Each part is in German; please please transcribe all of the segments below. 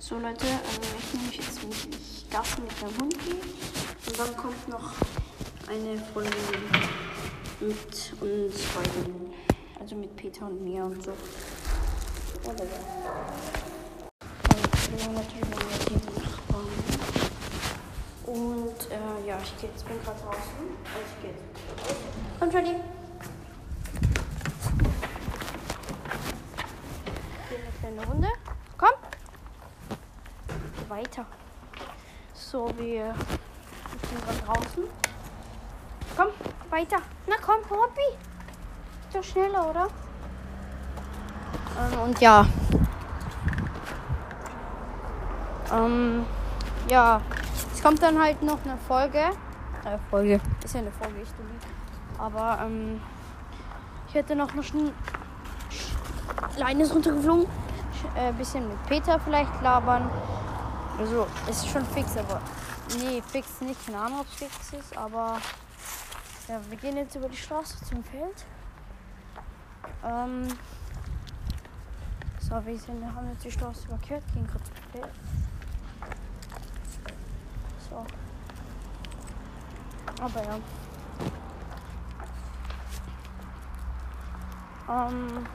So Leute, ähm, ich nehme mich jetzt mit ich Gassen mit dem Hund gehe. Und dann kommt noch eine Folge mit uns beiden. Also mit Peter und mir und so. Oder ja. Und natürlich noch mit den Nachbarn. Und äh, ja, ich gehe jetzt, bin gerade draußen. Also ich gehe jetzt. Komm, Johnny. Hier eine kleine Runde. Komm. Weiter. So, wir sind gerade draußen. Komm, weiter. Na komm, Hobby. Ist doch schneller, oder? Ähm, und ja. Ähm, ja. Es kommt dann halt noch eine Folge. Äh, Folge. Ist ja eine Folge, ich dumme. Aber, ähm, ich hätte noch Leine ist runtergeflogen. Ein äh, bisschen mit Peter vielleicht labern. Also, es ist schon fix, aber. Nee, fix nicht. Keine Ahnung, ob es fix ist, aber. Ja, wir gehen jetzt über die Straße zum Feld. Ähm. So, wir sind, wir haben jetzt die Straße überquert, gehen gerade zum Feld. So. Aber ja. Ähm.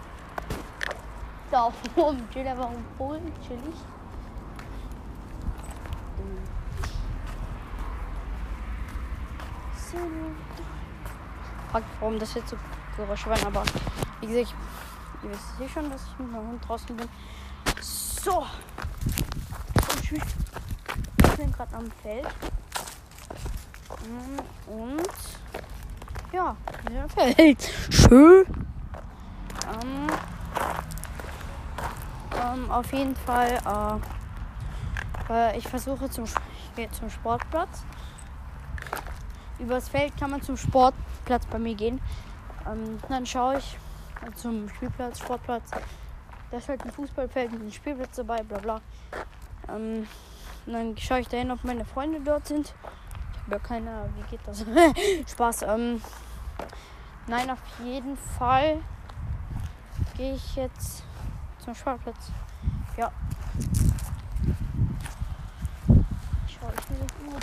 Da oben chill aber um Polen, chillig. So. Fragt, warum das jetzt so Geräusche waren, aber wie gesagt, ihr wisst eh schon, dass ich mit meinem Hund draußen bin. So. Ich bin gerade am Feld. Und ja, der Feld. Schön. Ähm, ähm, auf jeden Fall, äh, ich versuche zum, ich gehe zum Sportplatz. Übers Feld kann man zum Sportplatz bei mir gehen. Ähm, dann schaue ich zum Spielplatz, Sportplatz. Da ist halt ein Fußballfeld mit einem Spielplatz dabei, bla bla. Ähm, dann schaue ich dahin, ob meine Freunde dort sind. Ich habe ja keine, wie geht das? Spaß. Ähm, nein, auf jeden Fall gehe ich jetzt zum Sportplatz. Ja. Schau ich mir das mal.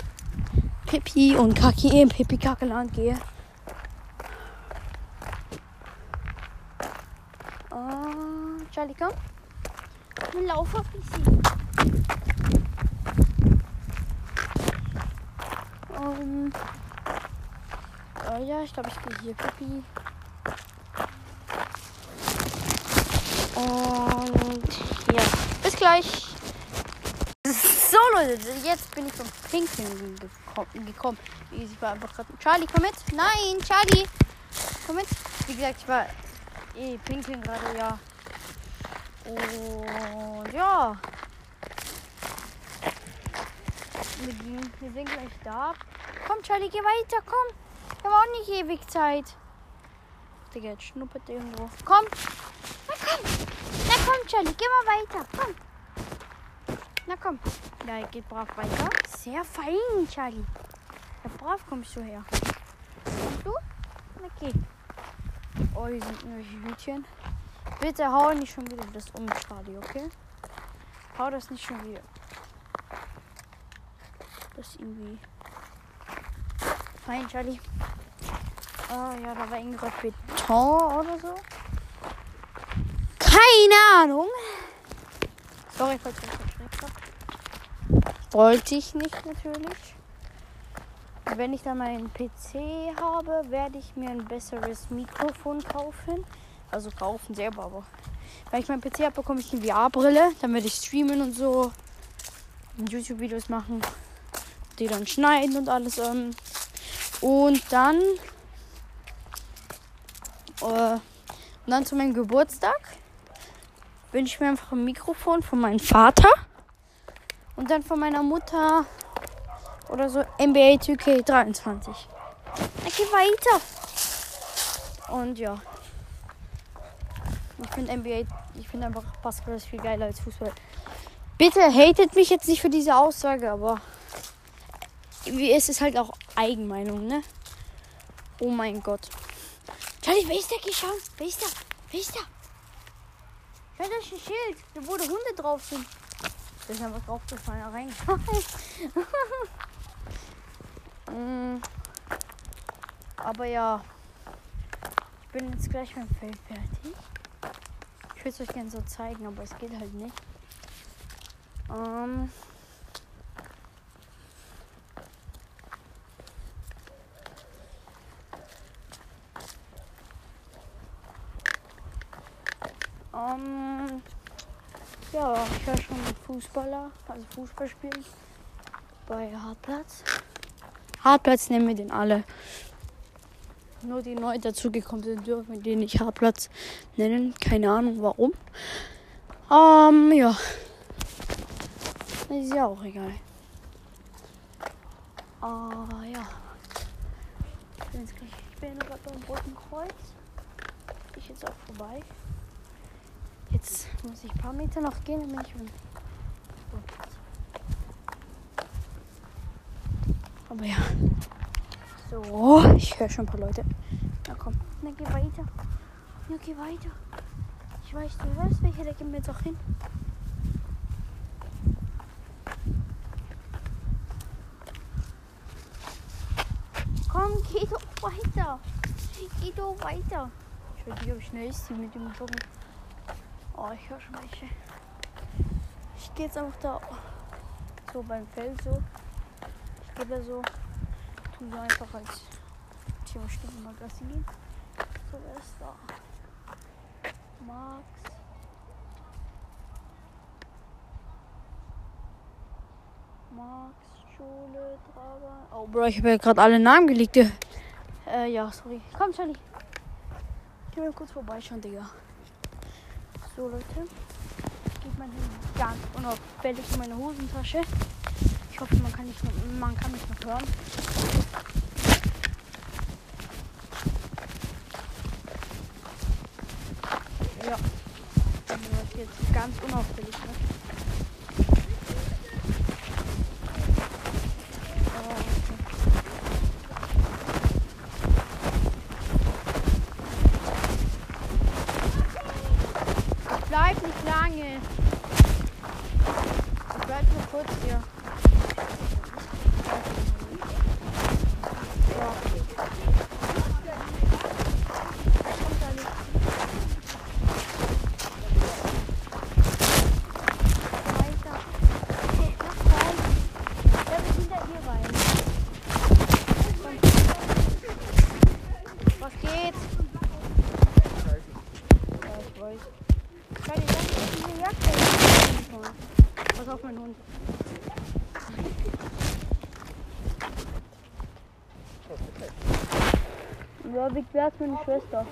Pipi und Kaki im Pipi Kackeland gehe. Oh, Charlie, komm. Wir laufen ein bisschen. Um, oh ja, ich glaube, ich gehe hier Pipi. Und ja, bis gleich. Leute, jetzt bin ich zum Pinkeln geko- gekommen. Ich war einfach gerade. Charlie, komm mit. Nein, Charlie. Komm mit. Wie gesagt, ich war eh pinkeln gerade, ja. Und ja. Wir sind gleich da. Komm, Charlie, geh weiter, komm. Wir haben auch nicht ewig Zeit. Digga, jetzt schnuppert irgendwo. Komm. Na komm. Na komm, Charlie, geh mal weiter. Komm. Na komm. Er geht brav weiter. Sehr fein, Charlie. Ja, brav kommst du her. Kommst du? Okay. Oh, hier sind irgendwelche Hütchen. Bitte hau nicht schon wieder das um, Charlie, okay? Hau das nicht schon wieder. Das ist irgendwie. Fein, Charlie. Ah, ja, da war irgendwie gerade Beton oder so. Keine Ahnung. Sorry, falls ich. Wollte ich nicht natürlich. Wenn ich dann meinen PC habe, werde ich mir ein besseres Mikrofon kaufen. Also kaufen selber, aber wenn ich meinen PC habe, bekomme ich eine VR-Brille. Dann werde ich streamen und so. YouTube-Videos machen. Die dann schneiden und alles. Ähm. Und dann. Äh, und dann zu meinem Geburtstag wünsche ich mir einfach ein Mikrofon von meinem Vater. Und dann von meiner Mutter oder so NBA 2K23. Ich geh weiter. Und ja. Ich finde NBA, ich finde einfach Basketball ist viel geiler als Fußball. Bitte hatet mich jetzt nicht für diese Aussage, aber es ist halt auch Eigenmeinung, ne? Oh mein Gott. Charlie, wer ist der geschaut? Wer ist der? Wer ist der? Schau, das ist ein Schild, da wo die Hunde drauf sind. Der ist einfach draufgefallen, rein. Mm. Aber ja. Ich bin jetzt gleich beim Feld fertig. Ich würde es euch gerne so zeigen, aber es geht halt nicht. Ähm. Ähm, ja, ich höre schon Fußballer, also Fußball spielen bei Hartplatz. Hartplatz nennen wir den alle. Nur die neu dazugekommen sind, dürfen wir den nicht Hartplatz nennen. Keine Ahnung warum. Ähm, ja. Ist ja auch egal. Ah, ja. Ich bin, jetzt gleich, ich bin gerade beim Roten Kreuz. Ich jetzt auch vorbei. Jetzt muss ich ein paar Meter noch gehen, dann ich. Aber ja. So, ich höre schon ein paar Leute. Na komm, dann geh weiter. Ja, geh weiter. Ich weiß, du hörst welche, da gehen wir jetzt auch hin. Komm, geh doch weiter. Geh doch weiter. Ich weiß nicht, ob ich schnell ist die mit dem Joggen. Oh, ich höre schon welche. Ich gehe jetzt einfach da so beim Feld so. Ich gehe da so. Tu so einfach als mal gehen. So, wer ist da? Max. Max, Schule, Traber. Oh, Bro, ich habe ja gerade alle Namen gelegt. Äh, ja, sorry. Komm, Charlie. Ich will kurz vorbeischauen, Digga. So, Leute. Geht mein Handy ganz unauffällig in meine Hosentasche. Ich hoffe, man kann, nicht, noch- man kann mich noch hören. Ja. Das jetzt ganz unauffällig. Ne? Oh, okay. Ich bleib nicht lange. Ich bleib nur kurz hier. Ja. Kommt da nicht. Weiter. Okay, lass rein. Ja, wir sind da hier rein. Komm. Geht? Ja, ich weiß. Charlie, lass mich diese Jacke. Pass auf, mein Hund. Ja, wie wär's meine Schwester?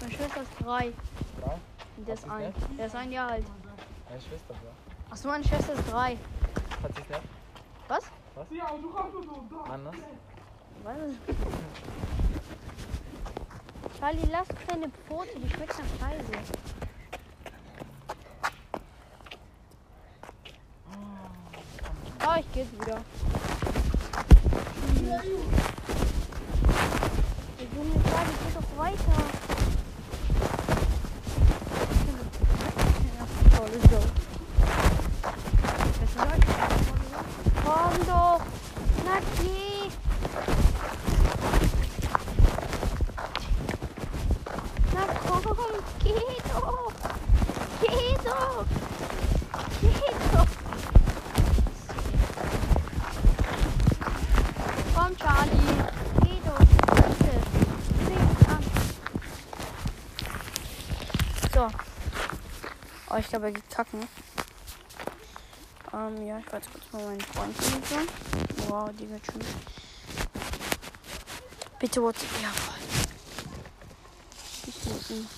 meine Schwester ist drei. Drei? Und der ist ein. Der ist ein Jahr alt. Meine Schwester, ja. Achso, meine Schwester ist drei. Hat sie es nicht? Was? Anders? Was? Charlie, lass deine Pfote, die schmeckt nach Scheiße. Oh, ich geh jetzt wieder. Der Junge, Charlie, geh doch weiter. Ja, toll, let's go. Komm doch. Geh. Na komm, geh doch. Geh doch. Geh doch. Komm, Charlie. Geh doch. Bitte. Fing an. So. Oh, ich glaube, er geht kacken. Ähm, ja, ich werde jetzt kurz mal meinen Freund suchen. Wow, die wird schon. Bitte WhatsApp. Ihn.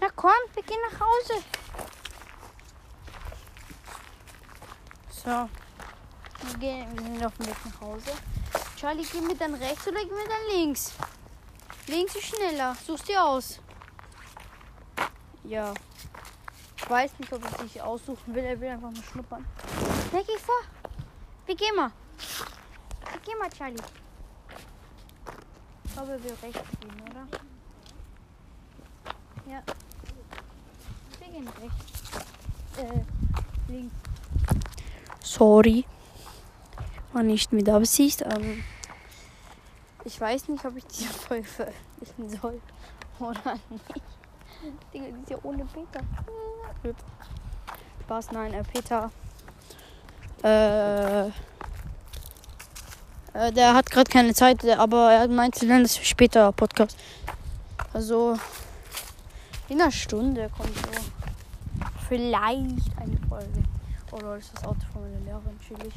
Na komm, wir gehen nach Hause. So. Wir, gehen, wir sind auf dem Weg nach Hause. Charlie, gehen wir dann rechts oder gehen wir dann links? Links ist schneller. Such's dir aus. Ja. weiß nicht, ob er sich aussuchen will. Er will einfach mal schnuppern. Ne, geh vor. Wir gehen mal. Wir gehen mal, Charlie. Ich glaube, will rechts gehen, oder? Ja. Wir gehen rechts. Äh, links. Sorry. War nicht mit Absicht. Ähm, ich weiß nicht, ob ich diese Folge veröffentlichen soll oder nicht. Digga, die ist ja ohne Peter. Spaß, nein, äh, Peter. Äh, äh, der hat gerade keine Zeit, aber er meinte dann, das für später Podcast. Also, in einer Stunde kommt so vielleicht eine Folge. Oh Leute, ist das Auto von meiner Lehrerin, chillig.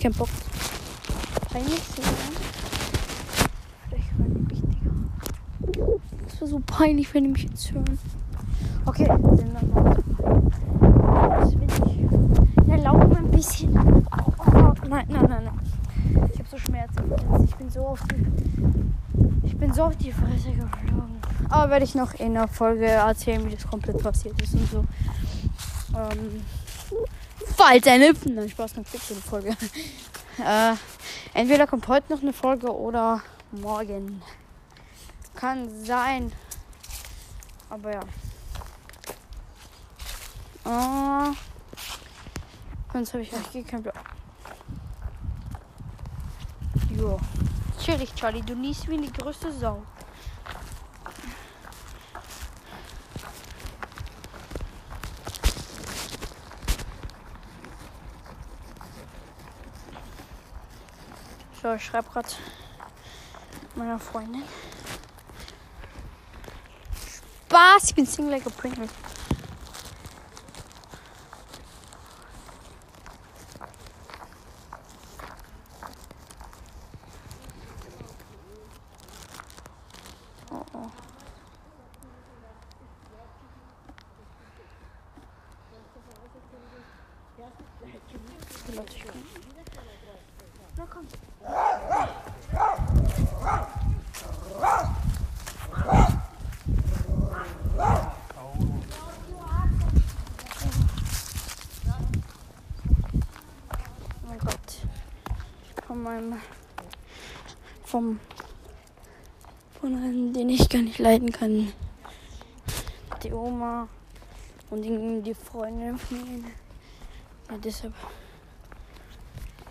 Jetzt keinen Bock. Peinlich zu. Vielleicht die mich, Digga. Das wäre so peinlich, wenn die mich jetzt hören. Okay, dann weiter. Das will ich. Ja, lauf mal ein bisschen. Oh, oh, nein, nein, nein, nein. Ich habe so Schmerzen. Ich bin so auf die. Ich bin so auf die Fresse geflogen. Aber werde ich noch in der Folge erzählen, wie das komplett passiert ist und so. Ähm. Falls eine. Nein, Spaß, kriegst du eine Folge. äh, entweder kommt heute noch eine Folge oder morgen. Kann sein. Aber ja. Ah. Sonst habe ich eigentlich keinen Plan. Jo. Chillig, Charlie. Du niest wie die größte Sau. So, ich schreibe gerade meiner Freundin. Spaß, ich bin Single like a Pringle. Oh, oh. Na komm. Oh mein Gott. Von meinem. Vom. Von einem, den ich gar nicht leiden kann. Die Oma. Und die, die Freundin von ihnen. Ja, deshalb.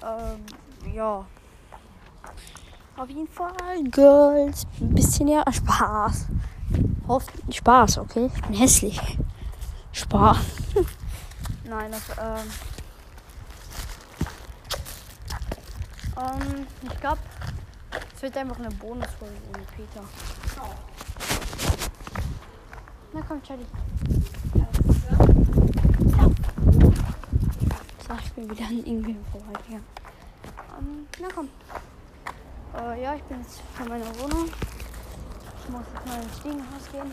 Ähm, ja. Auf jeden Fall, Girls. Ein bisschen ja Spaß. Hofft, Spaß, okay? Ich bin hässlich. Spaß. Nein, das, ähm. Ähm, ich glaube, es wird einfach eine Bonusfolge ohne Peter. Na komm, Charlie. So, ich bin wieder an irgendwie vorbeigegangen. Ähm, na komm. Äh, ja, ich bin jetzt von meiner Wohnung. Ich muss jetzt mal ins Stiegenhaus gehen.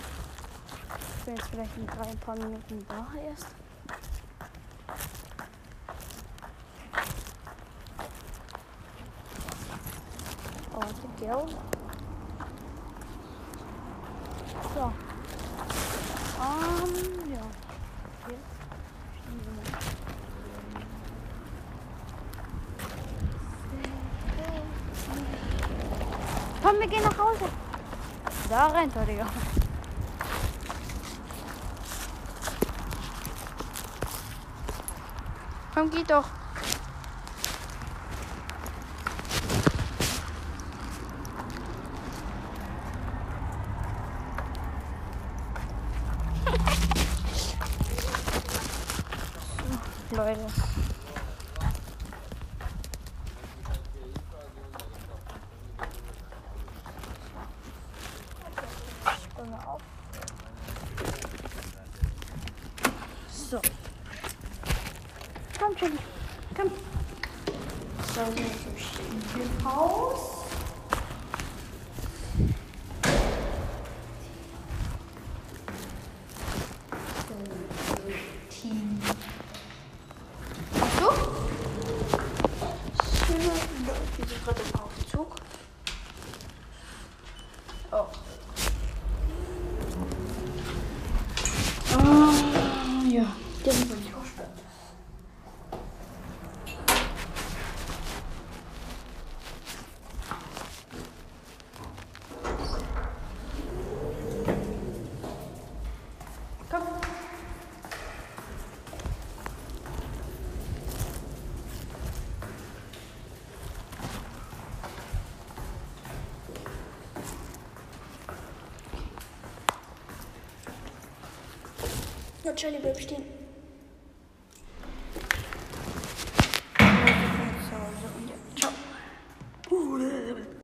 Ich bin jetzt vielleicht in drei ein paar Minuten da erst. Gelb. So. Ähm, ja. Komm, wir gehen nach Hause. Da rennt er, Digga. Komm, geht doch. Leute. Ja, Charlie, bleib stehen.